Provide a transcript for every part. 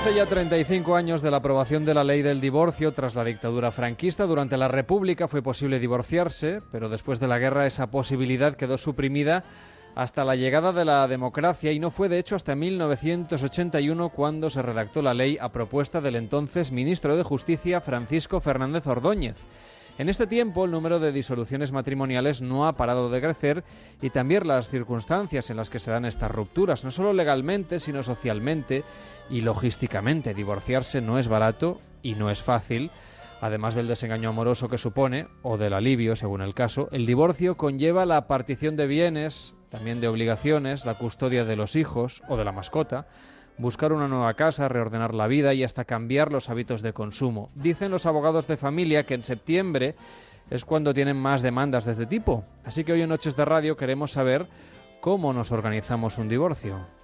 Hace ya 35 años de la aprobación de la ley del divorcio tras la dictadura franquista, durante la República fue posible divorciarse, pero después de la guerra esa posibilidad quedó suprimida hasta la llegada de la democracia y no fue de hecho hasta 1981 cuando se redactó la ley a propuesta del entonces ministro de Justicia Francisco Fernández Ordóñez. En este tiempo el número de disoluciones matrimoniales no ha parado de crecer y también las circunstancias en las que se dan estas rupturas, no solo legalmente, sino socialmente y logísticamente. Divorciarse no es barato y no es fácil. Además del desengaño amoroso que supone, o del alivio, según el caso, el divorcio conlleva la partición de bienes, también de obligaciones, la custodia de los hijos o de la mascota, buscar una nueva casa, reordenar la vida y hasta cambiar los hábitos de consumo. Dicen los abogados de familia que en septiembre es cuando tienen más demandas de este tipo. Así que hoy en Noches de Radio queremos saber cómo nos organizamos un divorcio.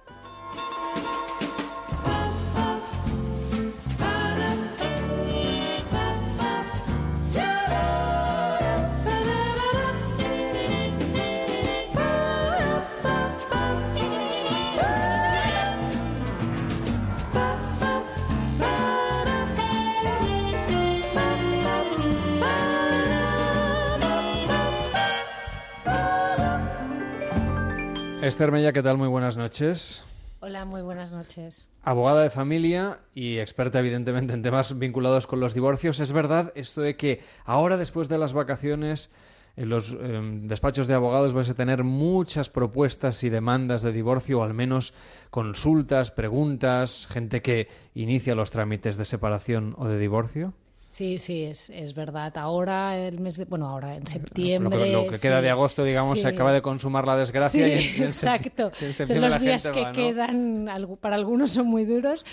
Esther Mella, ¿qué tal? Muy buenas noches. Hola, muy buenas noches. Abogada de familia y experta evidentemente en temas vinculados con los divorcios. ¿Es verdad esto de que ahora después de las vacaciones en los em, despachos de abogados vais a tener muchas propuestas y demandas de divorcio o al menos consultas, preguntas, gente que inicia los trámites de separación o de divorcio? Sí, sí, es, es verdad. Ahora, el mes de, bueno, ahora en septiembre. Lo que, lo que queda de agosto, digamos, se acaba de consumar la desgracia. Sí, exacto. son los días que quedan, para algunos son muy duros.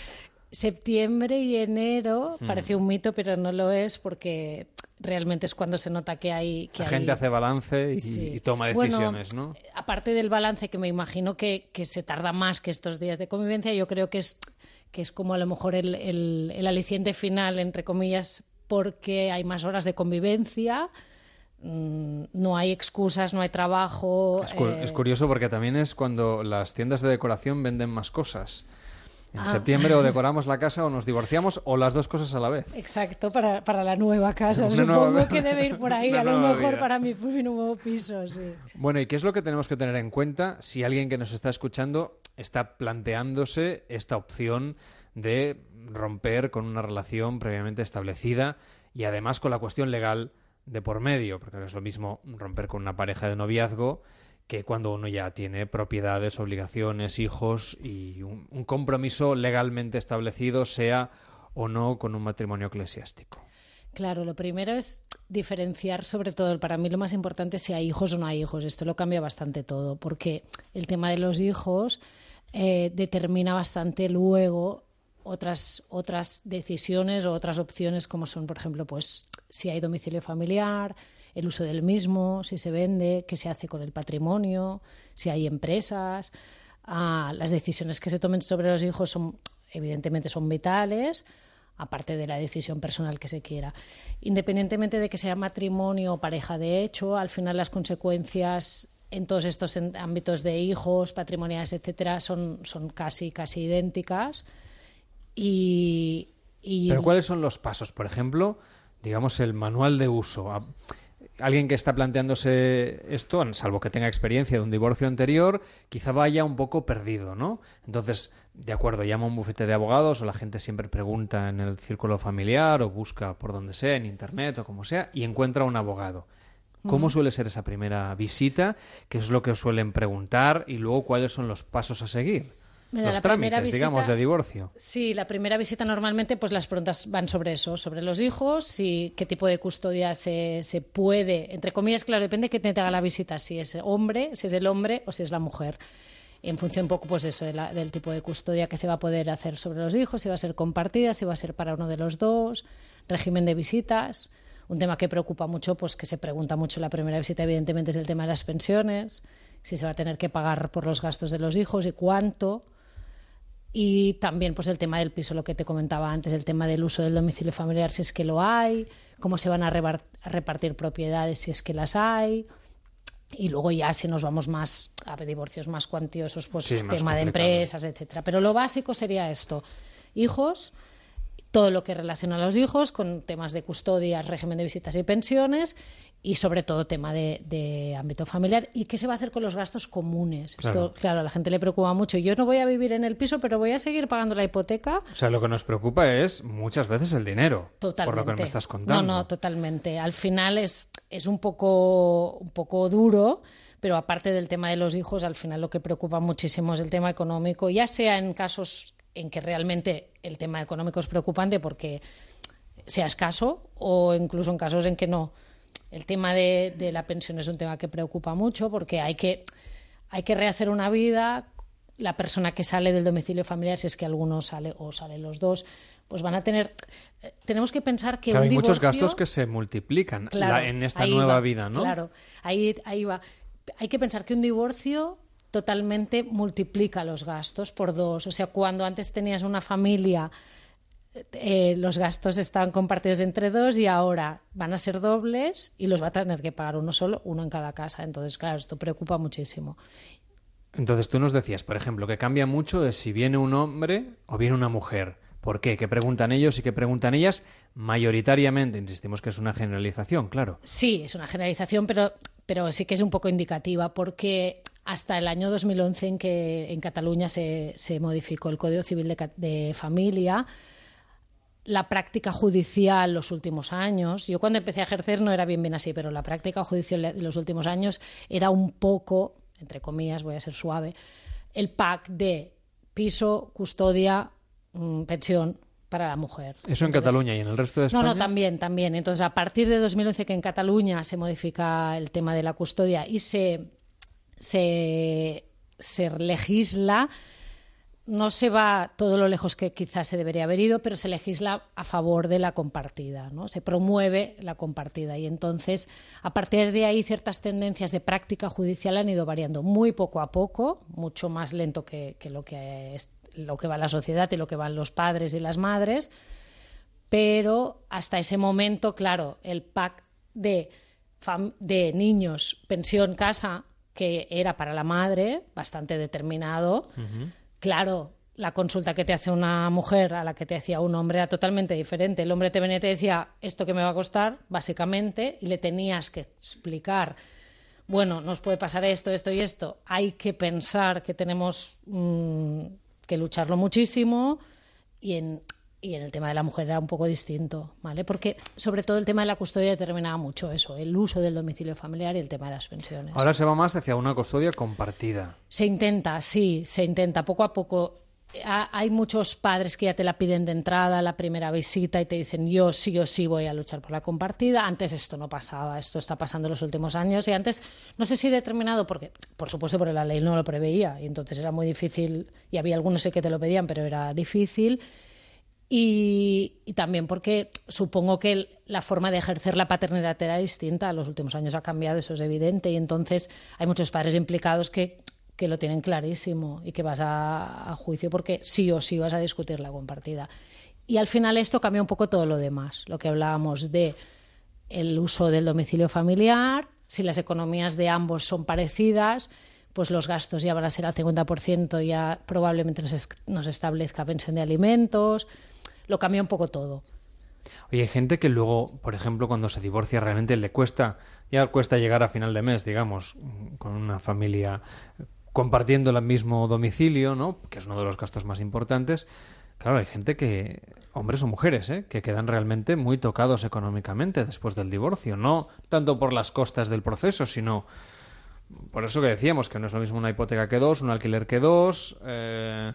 Septiembre y enero hmm. parece un mito, pero no lo es porque realmente es cuando se nota que hay. Que la gente hace balance y, toma decisiones, ¿no? Aparte del balance, que me imagino que, que se tarda más que estos días de convivencia, yo creo que es que es como a lo mejor el, el, el aliciente final, entre comillas, porque hay más horas de convivencia mm, no hay excusas, no hay trabajo. Es, es, eh, curioso porque también es cuando las tiendas de decoración venden más cosas. En ah. septiembre o decoramos la casa o nos divorciamos o las dos cosas a la vez. Exacto, para, para la nueva casa. Supongo que debe ir por ahí, a lo mejor para mi, mi, nuevo piso. Sí. Bueno, ¿y qué es lo que tenemos que tener en cuenta si alguien que nos está escuchando está planteándose esta opción de romper con una relación previamente establecida y además con la cuestión legal de por medio, porque no es lo mismo romper con una pareja de noviazgo que cuando uno ya tiene propiedades, obligaciones, hijos y un, compromiso legalmente establecido, sea o no con un matrimonio eclesiástico. Claro, lo primero es diferenciar sobre todo, para mí lo más importante es si hay hijos o no hay hijos. Esto lo cambia bastante todo, porque el tema de los hijos eh, determina bastante luego otras, otras decisiones o otras opciones como son, por ejemplo, pues si hay domicilio familiar, el uso del mismo, si se vende, qué se hace con el patrimonio, si hay empresas. Ah, las decisiones que se tomen sobre los hijos son, evidentemente son vitales, aparte de la decisión personal que se quiera. Independientemente de que sea matrimonio o pareja de hecho, al final las consecuencias en todos estos ámbitos de hijos, patrimoniales, etcétera, son, son casi, casi idénticas. Y, Pero ¿cuáles son los pasos? Por ejemplo, digamos, el manual de uso. Alguien que está planteándose esto, salvo que tenga experiencia de un divorcio anterior, quizá vaya un poco perdido, ¿no? Entonces, de acuerdo, llama a un bufete de abogados o la gente siempre pregunta en el círculo familiar o busca por donde sea, en internet o como sea, y encuentra un abogado. ¿Cómo suele ser esa primera visita? ¿Qué es lo que os suelen preguntar? Y luego, ¿cuáles son los pasos a seguir? Los trámites, digamos, de divorcio. Sí, la primera visita normalmente, pues las preguntas van sobre eso, sobre los hijos y qué tipo de custodia se, se puede, entre comillas, claro, depende de que te haga la visita, si es hombre, si es el hombre o si es la mujer. En función un poco, pues eso, del tipo de custodia que se va a poder hacer sobre los hijos, si va a ser compartida, si va a ser para uno de los dos, régimen de visitas. Un tema que preocupa mucho, pues que se pregunta mucho en la primera visita, evidentemente, es el tema de las pensiones, si se va a tener que pagar por los gastos de los hijos y cuánto y también pues el tema del piso, lo que te comentaba antes, el tema del uso del domicilio familiar, si es que lo hay, cómo se van a, repartir propiedades si es que las hay. Y luego ya si nos vamos más a divorcios más cuantiosos, pues tema de empresas, etcétera. Pero lo básico sería esto, hijos todo lo que relaciona a los hijos con temas de custodia, régimen de visitas y pensiones y sobre todo tema de, ámbito familiar y qué se va a hacer con los gastos comunes. Claro. Esto, claro, a la gente le preocupa mucho. Yo no voy a vivir en el piso, pero voy a seguir pagando la hipoteca. O sea, lo que nos preocupa es muchas veces el dinero. Totalmente. Por lo que me estás contando. No, no, totalmente. Al final es, es un, poco, un poco duro pero aparte del tema de los hijos, al final lo que preocupa muchísimo es el tema económico, ya sea en casos en que realmente el tema económico es preocupante porque sea escaso o incluso en casos en que no. El tema de, la pensión es un tema que preocupa mucho porque hay que, hay que rehacer una vida. La persona que sale del domicilio familiar, si es que alguno sale o salen los dos, pues van a tener. Tenemos que pensar que hay muchos gastos que se multiplican en esta nueva vida, ¿no? Claro, ahí, ahí va. Hay que pensar que un divorcio totalmente multiplica los gastos por dos. O sea, cuando antes tenías una familia, eh, los gastos estaban compartidos entre dos y ahora van a ser dobles y los va a tener que pagar uno solo, uno en cada casa. Entonces, claro, esto preocupa muchísimo. Entonces tú nos decías, por ejemplo, que cambia mucho de si viene un hombre o viene una mujer. ¿Por qué? ¿Qué preguntan ellos y qué preguntan ellas? Mayoritariamente, insistimos que es una generalización, claro. Sí, es una generalización, pero, pero sí que es un poco indicativa, porque hasta el año 2011 en que en Cataluña se, modificó el Código Civil de, Familia, la práctica judicial los últimos años, yo cuando empecé a ejercer no era bien bien así, pero la práctica judicial de los últimos años era un poco, entre comillas, voy a ser suave, el pack de piso, custodia, mm, pensión para la mujer. ¿Eso en Cataluña y en el resto de España? No, no, también, también. Entonces, a partir de 2011 que en Cataluña se modifica el tema de la custodia y se se, legisla, no se va todo lo lejos que quizás se debería haber ido, pero se legisla a favor de la compartida, ¿no? Se promueve la compartida y entonces a partir de ahí ciertas tendencias de práctica judicial han ido variando muy poco a poco, mucho más lento que, lo que lo que va la sociedad y lo que van los padres y las madres, pero hasta ese momento, claro, el pack de, de niños, pensión, casa que era para la madre, bastante determinado. Claro, la consulta que te hace una mujer a la que te hacía un hombre era totalmente diferente. El hombre te venía y te decía esto que me va a costar, básicamente, y le tenías que explicar, bueno, nos puede pasar esto, esto y esto. Hay que pensar que tenemos mm, que lucharlo muchísimo y en y en el tema de la mujer era un poco distinto, ¿vale? Porque sobre todo el tema de la custodia determinaba mucho eso, el uso del domicilio familiar y el tema de las pensiones. Ahora se va más hacia una custodia compartida. Se intenta, sí, se intenta poco a poco. Hay muchos padres que ya te la piden de entrada, la primera visita, y te dicen yo sí o sí voy a luchar por la compartida. Antes esto no pasaba, esto está pasando en los últimos años, y antes no sé si determinado, porque por supuesto porque la ley no lo preveía, y entonces era muy difícil, y había algunos que te lo pedían, pero era difícil y, también porque supongo que la forma de ejercer la paternidad era distinta. Los últimos años ha cambiado, eso es evidente. Y entonces hay muchos padres implicados que, que lo tienen clarísimo y que vas a, juicio porque sí o sí vas a discutir la compartida. Y al final esto cambia un poco todo lo demás. Lo que hablábamos de el uso del domicilio familiar, si las economías de ambos son parecidas, pues los gastos ya van a ser al 50%, ya probablemente nos establezca pensión de alimentos lo cambia un poco todo. Oye, hay gente que luego, por ejemplo, cuando se divorcia realmente le cuesta, ya cuesta llegar a final de mes, digamos, con una familia compartiendo el mismo domicilio, ¿no? Que es uno de los gastos más importantes. Claro, hay gente que, hombres o mujeres, ¿eh? que quedan realmente muy tocados económicamente después del divorcio, no tanto por las costas del proceso, sino por eso que decíamos que no es lo mismo una hipoteca que dos, un alquiler que dos. Eh,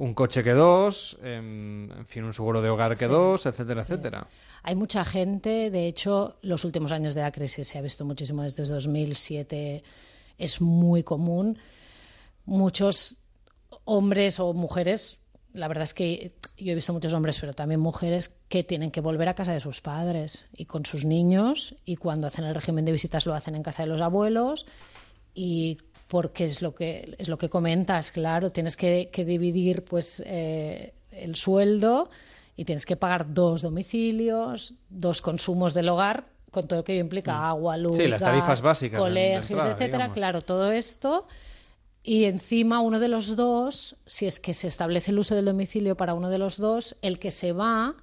un coche que dos, em, en, fin, un seguro de hogar que dos, etcétera, etcétera. Hay mucha gente, de hecho, los últimos años de la crisis se ha visto muchísimo desde 2007, es muy común. Muchos hombres o mujeres, la verdad es que yo he visto muchos hombres, pero también mujeres, que tienen que volver a casa de sus padres y con sus niños, y cuando hacen el régimen de visitas lo hacen en casa de los abuelos, y porque es lo que es lo que comentas, claro, tienes que, dividir pues eh, el sueldo y tienes que pagar dos domicilios, dos consumos del hogar, con todo lo que implica mm. agua, luz, las tarifas básicas colegios, etcétera. Claro, todo esto y encima uno de los dos, si es que se establece el uso del domicilio para uno de los dos, el que se va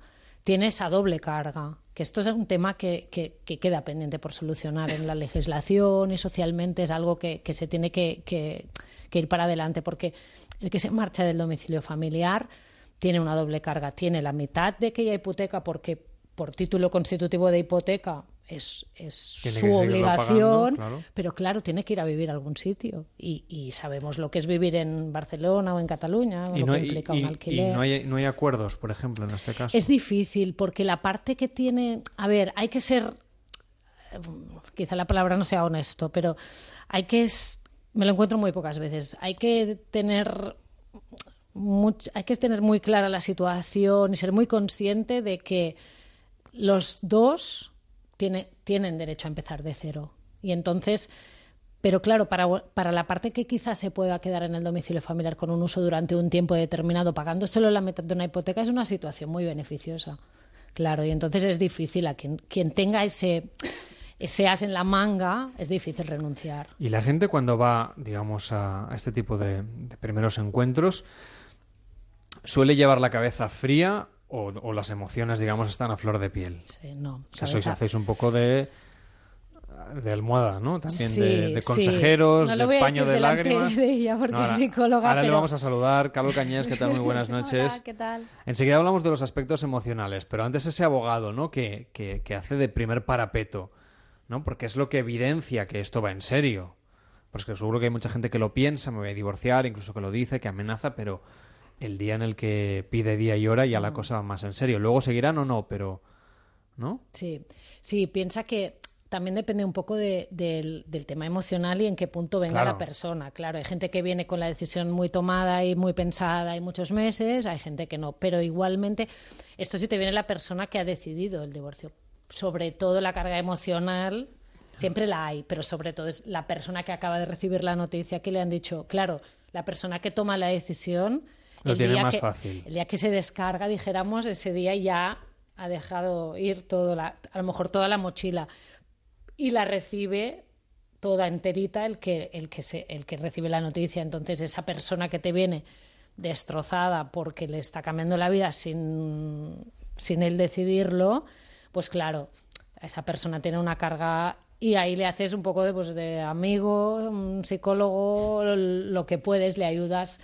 tiene esa doble carga. Que esto es un tema que, queda pendiente por solucionar en la legislación y socialmente es algo que, se tiene que, ir para adelante, porque el que se marcha del domicilio familiar tiene una doble carga. Tiene la mitad de aquella hipoteca porque por título constitutivo de hipoteca es, su obligación, pero claro, tiene que ir a vivir a algún sitio. Y, sabemos lo que es vivir en Barcelona o en Cataluña, y lo que implica un alquiler. Y no hay, no hay acuerdos, por ejemplo, en este caso. Es difícil, porque la parte que tiene. A ver, hay que ser. Quizá la palabra no sea honesto, pero hay que. Me lo encuentro muy pocas veces. Hay que tener. hay que tener muy clara la situación y ser muy consciente de que los dos tiene, tienen derecho a empezar de cero. Y entonces, pero claro, para, para la parte que quizás se pueda quedar en el domicilio familiar con un uso durante un tiempo determinado, pagando solo la mitad de una hipoteca, es una situación muy beneficiosa. Claro, y entonces es difícil a quien, quien tenga ese, ese as en la manga, es difícil renunciar. Y la gente cuando va, digamos, a, este tipo de, de primeros encuentros, suele llevar la cabeza fría o, las emociones, digamos, están a flor de piel. Sí, no. O sea, sois, hacéis un poco de de almohada, ¿no? También de, consejeros, de paño de lágrimas. De ella porque ahora, psicóloga, ahora le vamos a saludar. Carlos Cañés, ¿qué tal? Muy buenas noches. Hola, ¿qué tal? Enseguida hablamos de los aspectos emocionales, pero antes ese abogado, ¿no? Que, que, que hace de primer parapeto, ¿no? Porque es lo que evidencia que esto va en serio. Porque seguro que hay mucha gente que lo piensa, me voy a divorciar, incluso que lo dice, que amenaza, pero el día en el que pide día y hora ya la cosa va más en serio. Luego seguirán o no, pero... ¿No? Sí, sí, piensa que también depende un poco del, tema emocional y en qué punto venga la persona. Claro, hay gente que viene con la decisión muy tomada y muy pensada y muchos meses, hay gente que no. Pero igualmente, esto sí te viene la persona que ha decidido el divorcio. Sobre todo la carga emocional, siempre la hay, pero sobre todo es la persona que acaba de recibir la noticia que le han dicho, claro, la persona que toma la decisión lo el tiene día más que, fácil. El día que se descarga, dijéramos, ese día ya ha dejado ir todo la, a lo mejor toda la mochila y la recibe toda enterita el que, el que, se, el que recibe la noticia. Entonces, esa persona que te viene destrozada porque le está cambiando la vida sin, sin él decidirlo, pues claro, esa persona tiene una carga y ahí le haces un poco de, pues, de amigo, un psicólogo, lo que puedes, le ayudas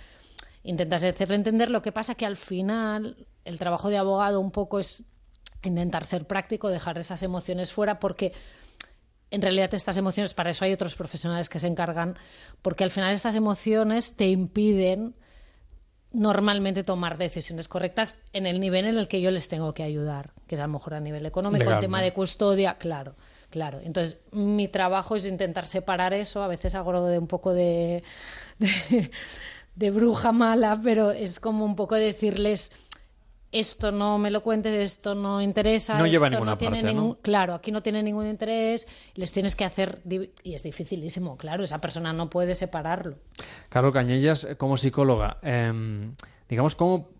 intentas hacerle entender. Lo que pasa que al final el trabajo de abogado un poco es intentar ser práctico, dejar esas emociones fuera, porque en realidad estas emociones, para eso hay otros profesionales que se encargan, porque al final estas emociones te impiden normalmente tomar decisiones correctas en el nivel en el que yo les tengo que ayudar, que es a lo mejor a nivel económico, el tema de custodia, claro. Claro, entonces mi trabajo es intentar separar eso, a veces hago de un poco de de bruja mala, pero es como un poco decirles esto no me lo cuentes, esto no interesa, no lleva ninguna tiene parte, ningún, claro, aquí no tiene ningún interés, les tienes que hacer y es dificilísimo, claro, esa persona no puede separarlo. Carlos Cañellas, eh, como psicóloga, em, digamos cómo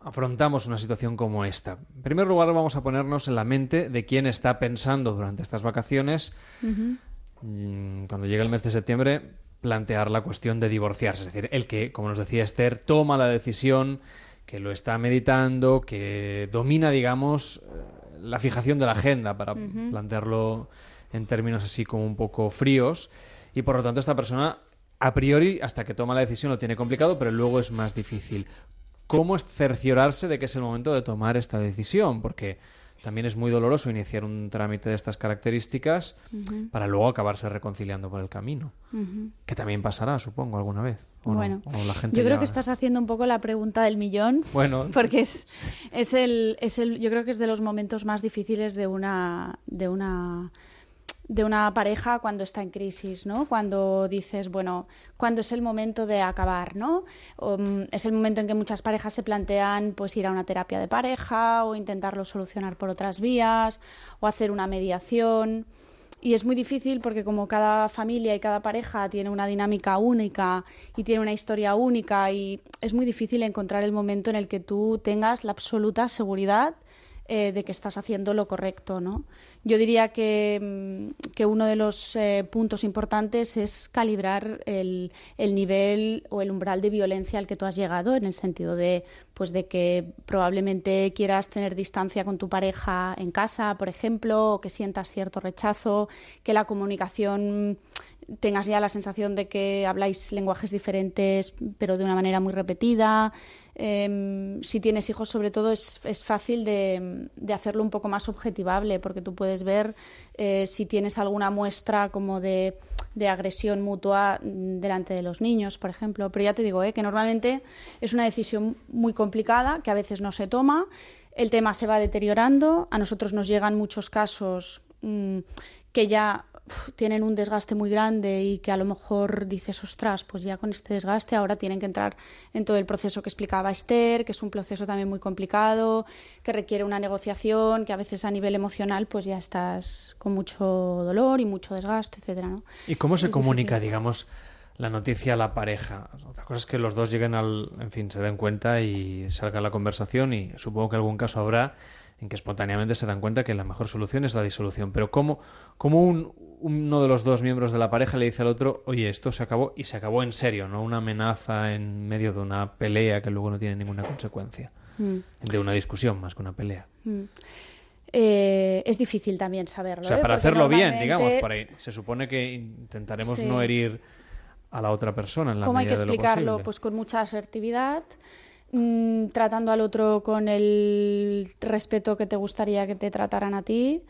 afrontamos una situación como esta. En primer lugar, vamos a ponernos en la mente de quién está pensando durante estas vacaciones. Mm, cuando llegue el mes de septiembre, plantear la cuestión de divorciarse. Es decir, el que, como nos decía Esther, toma la decisión, que lo está meditando, que domina, digamos, eh, la fijación de la agenda, para plantearlo en términos así como un poco fríos. Y por lo tanto, esta persona, a priori, hasta que toma la decisión, lo tiene complicado, pero luego es más difícil. ¿Cómo cerciorarse de que es el momento de tomar esta decisión? Porque también es muy doloroso iniciar un trámite de estas características para luego acabarse reconciliando por el camino. Que también pasará, supongo, alguna vez. bueno, yo creo que estás haciendo un poco la pregunta del millón. Bueno, porque es, es, el, es el, yo creo que es de los momentos más difíciles de una, de una de una pareja cuando está en crisis, ¿no? Cuando dices, bueno, cuando es el momento de acabar, ¿no? Mm, es el momento en que muchas parejas se plantean pues ir a una terapia de pareja o intentarlo solucionar por otras vías o hacer una mediación. Y es muy difícil porque como cada familia y cada pareja tiene una dinámica única y tiene una historia única y es muy difícil encontrar el momento en el que tú tengas la absoluta seguridad eh, de que estás haciendo lo correcto, ¿no? Yo diría que, mm, que uno de los eh, puntos importantes es calibrar el, el, nivel o el umbral de violencia al que tú has llegado, en el sentido de, pues, de que probablemente quieras tener distancia con tu pareja en casa, por ejemplo, o que sientas cierto rechazo, que la comunicación tengas ya la sensación de que habláis lenguajes diferentes, pero de una manera muy repetida. Eh, si tienes hijos, sobre todo, es, es fácil de, de, hacerlo un poco más objetivable, porque tú puedes ver eh, si tienes alguna muestra como de, de, agresión mutua delante de los niños, por ejemplo. Pero ya te digo, eh, que normalmente es una decisión muy complicada, que a veces no se toma. El tema se va deteriorando. A nosotros nos llegan muchos casos mmm, que ya tienen un desgaste muy grande y que a lo mejor dices, ostras, pues ya con este desgaste ahora tienen que entrar en todo el proceso que explicaba Esther, que es un proceso también muy complicado, que requiere una negociación, que a veces a nivel emocional pues ya estás con mucho dolor y mucho desgaste, etcétera, ¿no? ¿Y cómo se es comunica, difícil. digamos, la noticia a la pareja? Otra cosa es que los dos lleguen al, en fin, se den cuenta y salga la conversación y supongo que algún caso habrá en que espontáneamente se dan cuenta que la mejor solución es la disolución. Pero ¿cómo, cómo un, uno de los dos miembros de la pareja le dice al otro, oye, esto se acabó y se acabó en serio, no una amenaza en medio de una pelea que luego no tiene ninguna consecuencia, mm. de una discusión más que una pelea. Mm. Eh, es difícil también saberlo. O sea, ¿eh? para Porque hacerlo normalmente... bien, digamos, para, se supone que intentaremos Sí. no herir a la otra persona en la ¿Cómo hay que medida de lo explicarlo? Pues con mucha asertividad, mm, tratando al otro con el respeto que te gustaría que te trataran a ti,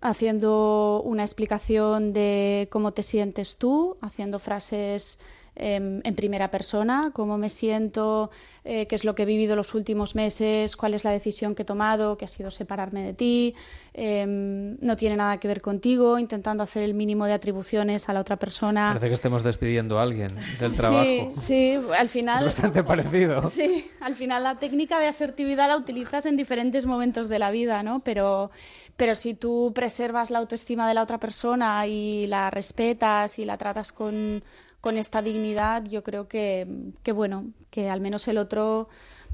haciendo una explicación de cómo te sientes tú, haciendo frases eh, en primera persona, cómo me siento, eh, qué es lo que he vivido los últimos meses, cuál es la decisión que he tomado, que ha sido separarme de ti, eh, no tiene nada que ver contigo, intentando hacer el mínimo de atribuciones a la otra persona. Parece que estemos despidiendo a alguien del trabajo. Sí, sí, al final. Es bastante parecido. Sí, al final la técnica de asertividad la utilizas en diferentes momentos de la vida, ¿no? Pero, pero si tú preservas la autoestima de la otra persona y la respetas y la tratas con, con esta dignidad, yo creo que, que, bueno, que al menos el otro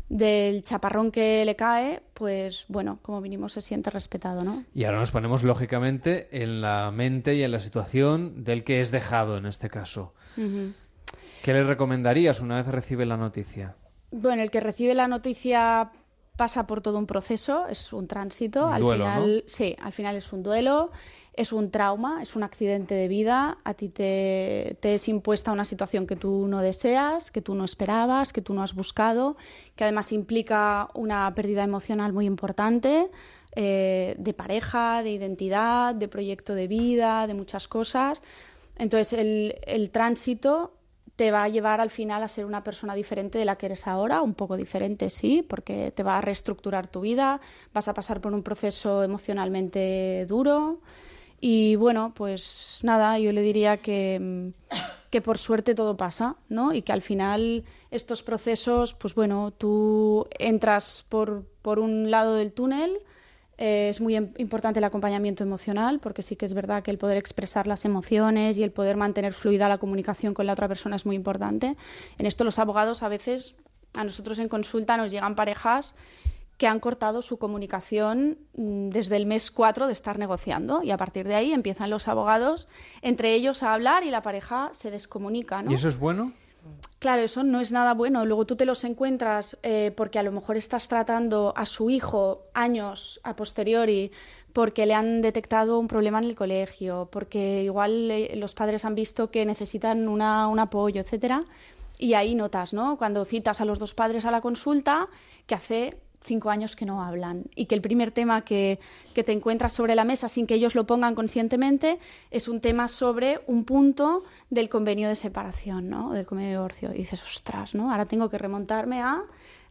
del chaparrón que le cae, pues bueno, como vinimos se siente respetado, ¿no? Y ahora nos ponemos lógicamente en la mente y en la situación del que es dejado en este caso. ¿Qué le recomendarías una vez recibe la noticia? Bueno, el que recibe la noticia pasa por todo un proceso, es un tránsito. Un al duelo, final, ¿no? sí, al final es un duelo, es un trauma, es un accidente de vida. A ti te, te es impuesta una situación que tú no deseas, que tú no esperabas, que tú no has buscado, que además implica una pérdida emocional muy importante. eh, de pareja, de identidad, de proyecto de vida, de muchas cosas. Entonces, el, el tránsito te va a llevar al final a ser una persona diferente de la que eres ahora, un poco diferente, sí, porque te va a reestructurar tu vida, vas a pasar por un proceso emocionalmente duro y bueno, pues nada, yo le diría que, que por suerte todo pasa, ¿no? Y que al final estos procesos, pues bueno, tú entras por, por un lado del túnel, eh, es muy im- importante el acompañamiento emocional, porque sí que es verdad que el poder expresar las emociones y el poder mantener fluida la comunicación con la otra persona es muy importante. En esto los abogados a veces, a nosotros en consulta nos llegan parejas que han cortado su comunicación mm, desde el mes 4 de estar negociando y a partir de ahí empiezan los abogados entre ellos a hablar y la pareja se descomunica. ¿no? ¿Y eso es bueno? Claro, eso no es nada bueno. Luego tú te los encuentras eh, porque a lo mejor estás tratando a su hijo años a posteriori porque le han detectado un problema en el colegio, porque igual eh, los padres han visto que necesitan una, un apoyo, etcétera. Y ahí notas, ¿no? Cuando citas a los dos padres a la consulta, que hace cinco años que no hablan y que el primer tema que, que te encuentras sobre la mesa sin que ellos lo pongan conscientemente es un tema sobre un punto del convenio de separación, ¿no? Del convenio de divorcio. Y dices, ostras, ¿no? Ahora tengo que remontarme a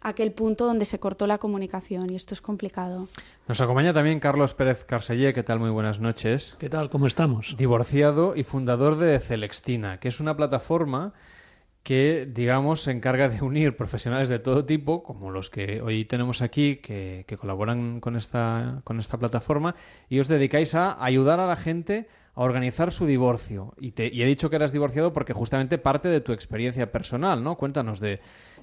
aquel punto donde se cortó la comunicación y esto es complicado. Nos acompaña también Carlos Pérez Carsellé. ¿Qué tal? Muy buenas noches. ¿Qué tal? ¿Cómo estamos? Divorciado y fundador de Celextina, que es una plataforma que, digamos, se encarga de unir profesionales de todo tipo, como los que hoy tenemos aquí, que, colaboran con esta, con esta plataforma, y os dedicáis a ayudar a la gente a organizar su divorcio. Y, te, y he dicho que eras divorciado porque justamente parte de tu experiencia personal, ¿no? Cuéntanos de...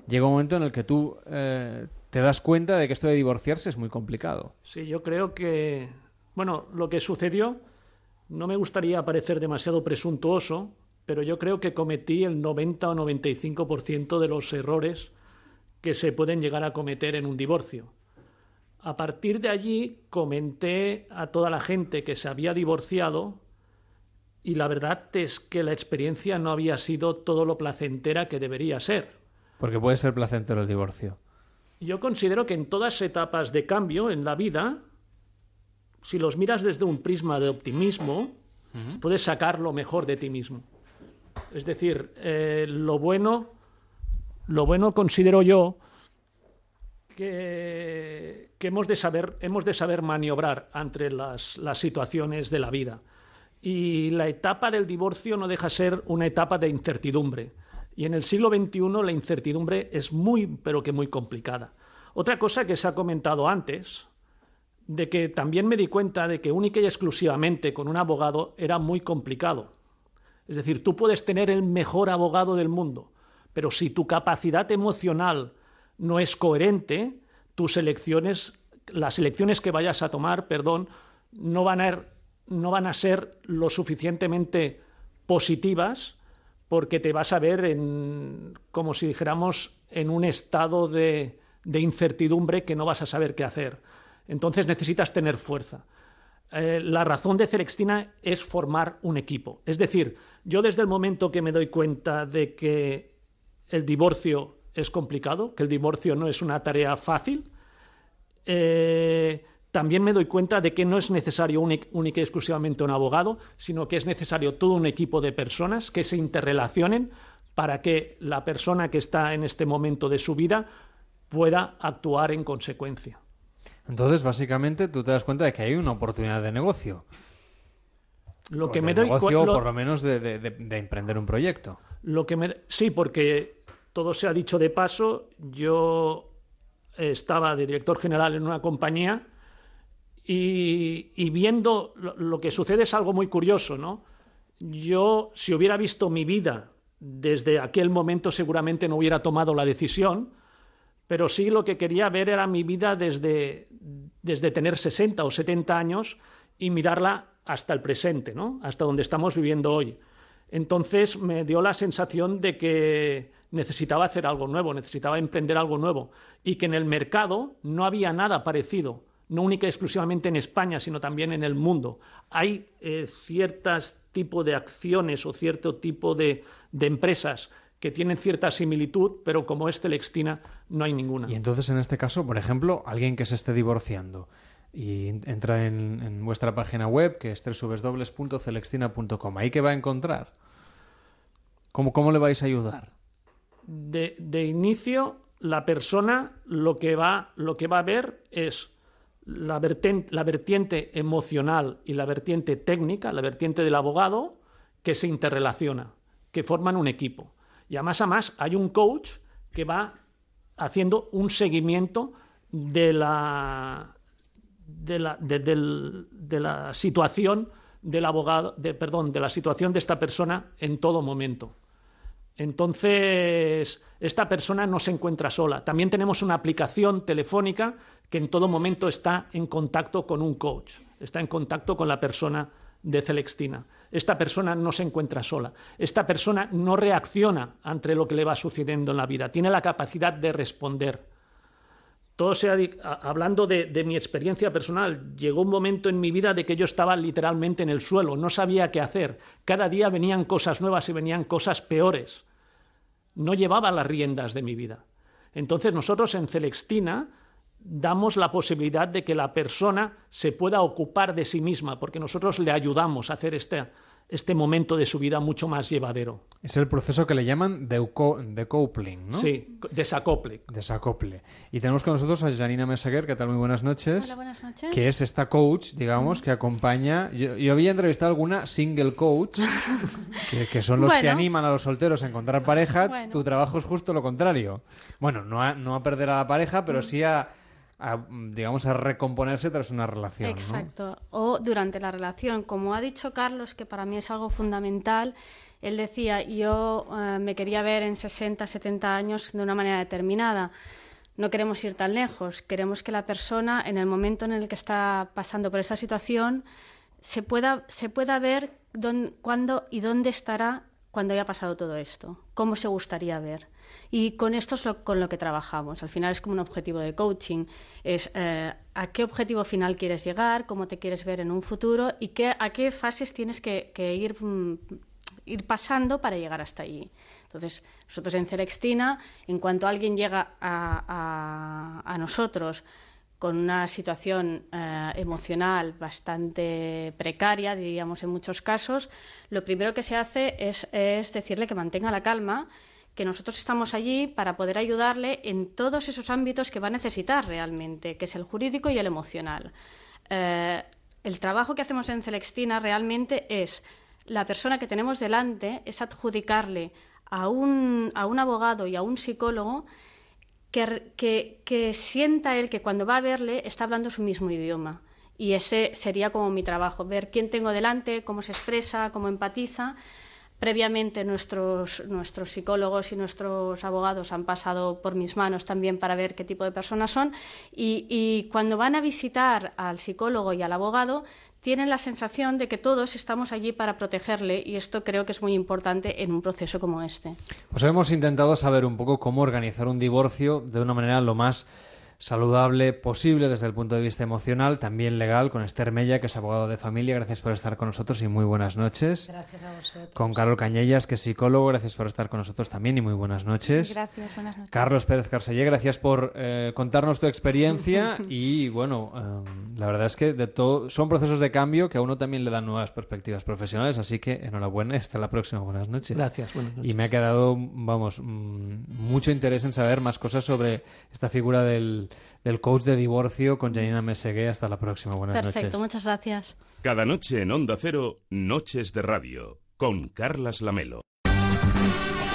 Llega un momento en el que tú eh, te das cuenta de que esto de divorciarse es muy complicado. Sí, yo creo que, bueno, lo que sucedió, no me gustaría parecer demasiado presuntuoso, pero yo creo que cometí el 90 o 95% de los errores que se pueden llegar a cometer en un divorcio. A partir de allí comenté a toda la gente que se había divorciado y la verdad es que la experiencia no había sido todo lo placentera que debería ser. Porque puede ser placentero el divorcio. Yo considero que en todas etapas de cambio en la vida, si los miras desde un prisma de optimismo, puedes sacar lo mejor de ti mismo. Es decir, eh, lo bueno, lo bueno considero yo que, hemos, de saber, hemos de saber maniobrar entre las, las situaciones de la vida. Y la etapa del divorcio no deja ser una etapa de incertidumbre. Y en el siglo XXI la incertidumbre es muy, pero que muy complicada. Otra cosa que se ha comentado antes, de que también me di cuenta de que única y exclusivamente con un abogado era muy complicado. Es decir, tú puedes tener el mejor abogado del mundo, pero si tu capacidad emocional no es coherente, tus elecciones, las elecciones que vayas a tomar, perdón, no van a, no van a ser lo suficientemente positivas porque te vas a ver en, como si dijéramos, en un estado de, de incertidumbre que no vas a saber qué hacer. Entonces necesitas tener fuerza. Eh, la razón de Celextina es formar un equipo. Es decir, yo desde el momento que me doy cuenta de que el divorcio es complicado, que el divorcio no es una tarea fácil. Eh, también me doy cuenta de que no es necesario única y exclusivamente un abogado, sino que es necesario todo un equipo de personas que se interrelacionen para que la persona que está en este momento de su vida pueda actuar en consecuencia. Entonces, básicamente, tú te das cuenta de que hay una oportunidad de negocio. Lo que me doy negocio, por lo menos de, de, emprender un proyecto. Lo que me, sí, porque todo se ha dicho de paso, yo estaba de director general en una compañía y, viendo lo, que sucede es algo muy curioso, ¿no? Yo, si hubiera visto mi vida desde aquel momento, seguramente no hubiera tomado la decisión, pero sí lo que quería ver era mi vida desde, desde tener 60 o 70 años y mirarla hasta el presente, ¿no? Hasta donde estamos viviendo hoy. Entonces me dio la sensación de que necesitaba hacer algo nuevo, necesitaba emprender algo nuevo y que en el mercado no había nada parecido, no única exclusivamente en España, sino también en el mundo. Hay eh, ciertos tipos de acciones o cierto tipo de, de empresas que tienen cierta similitud, pero como es Telextina no hay ninguna. Y entonces en este caso, por ejemplo, alguien que se esté divorciando y entra en, vuestra página web que es www.celextina.com, ¿ahí qué va a encontrar? ¿Cómo, ¿Cómo le vais a ayudar? de, inicio, la persona lo que va, lo que va a ver es la vertiente, la vertiente emocional y la vertiente técnica, la vertiente del abogado, que se interrelaciona, que forman un equipo. Y a más a más hay un coach que va haciendo un seguimiento de la, de la, de la situación del abogado, de, perdón, de la situación de esta persona en todo momento. Entonces, esta persona no se encuentra sola. También tenemos una aplicación telefónica que en todo momento está en contacto con un coach, está en contacto con la persona de Celextina. Esta persona no se encuentra sola. Esta persona no reacciona ante lo que le va sucediendo en la vida. Tiene la capacidad de responder. Todo sea hablando de, mi experiencia personal, llegó un momento en mi vida de que yo estaba literalmente en el suelo, no sabía qué hacer. Cada día venían cosas nuevas y venían cosas peores no llevaba las riendas de mi vida. Entonces nosotros en Celextina damos la posibilidad de que la persona se pueda ocupar de sí misma, porque nosotros le ayudamos a hacer este, este momento de su vida mucho más llevadero. Es el proceso que le llaman decoupling, ¿no? Sí, desacople. Desacople. Y tenemos con nosotros a Janina Mesaguer, ¿qué tal? Muy buenas noches. Hola, buenas noches. Que es esta coach, digamos, que acompaña... Yo, había entrevistado alguna single coach, que, son los que animan a los solteros a encontrar pareja. Tu trabajo es justo lo contrario. Bueno, no a, no a perder a la pareja, pero sí a a, digamos, a recomponerse tras una relación. Exacto, o durante la relación. Como ha dicho Carlos, que para mí es algo fundamental, él decía, yo eh, me quería ver en 60, 70 años de una manera determinada. no queremos ir tan lejos. Queremos que la persona, en el momento en el que está pasando por esta situación, se pueda, se pueda ver cuándo y dónde estará cuando haya pasado todo esto, cómo se gustaría ver. Y con esto es con lo que trabajamos. Al final es como un objetivo de coaching. Es eh, a qué objetivo final quieres llegar, cómo te quieres ver en un futuro y qué, a qué fases tienes que, ir, mm, ir pasando para llegar hasta allí. Entonces, nosotros en Celextina, en cuanto alguien llega a, nosotros con una situación eh, emocional bastante precaria, diríamos en muchos casos, lo primero que se hace es, decirle que mantenga la calma, que nosotros estamos allí para poder ayudarle en todos esos ámbitos que va a necesitar realmente, que es el jurídico y el emocional. Eh, el trabajo que hacemos en Celextina realmente es la persona que tenemos delante, es adjudicarle a un, a un abogado y a un psicólogo que, que, que sienta él que cuando va a verle está hablando su mismo idioma. Y ese sería como mi trabajo, ver quién tengo delante, cómo se expresa, cómo empatiza Previamente nuestros, nuestros psicólogos y nuestros abogados han pasado por mis manos también para ver qué tipo de personas son y, y cuando van a visitar al psicólogo y al abogado tienen la sensación de que todos estamos allí para protegerle y esto creo que es muy importante en un proceso como este. Pues hemos intentado saber un poco cómo organizar un divorcio de una manera lo más saludable posible desde el punto de vista emocional, también legal, con Esther Mella, que es abogado de familia. Gracias por estar con nosotros y muy buenas noches. Gracias a vosotros. Con Carlos Cañellas, que es psicólogo. Gracias por estar con nosotros también y muy buenas noches. Gracias, buenas noches. Carlos Pérez Carsellé, gracias por eh, contarnos tu experiencia y bueno, eh, la verdad es que de todo son procesos de cambio que a uno también le dan nuevas perspectivas profesionales, así que enhorabuena, hasta la próxima. Buenas noches. Gracias, buenas noches. Y me ha quedado, vamos, mm, mucho interés en saber más cosas sobre esta figura del del coach de divorcio con Janina Mesegué. Hasta la próxima. Buenas noches. Perfecto, muchas gracias. Cada noche en Onda Cero, Noches de Radio, con Carlas Lamelo.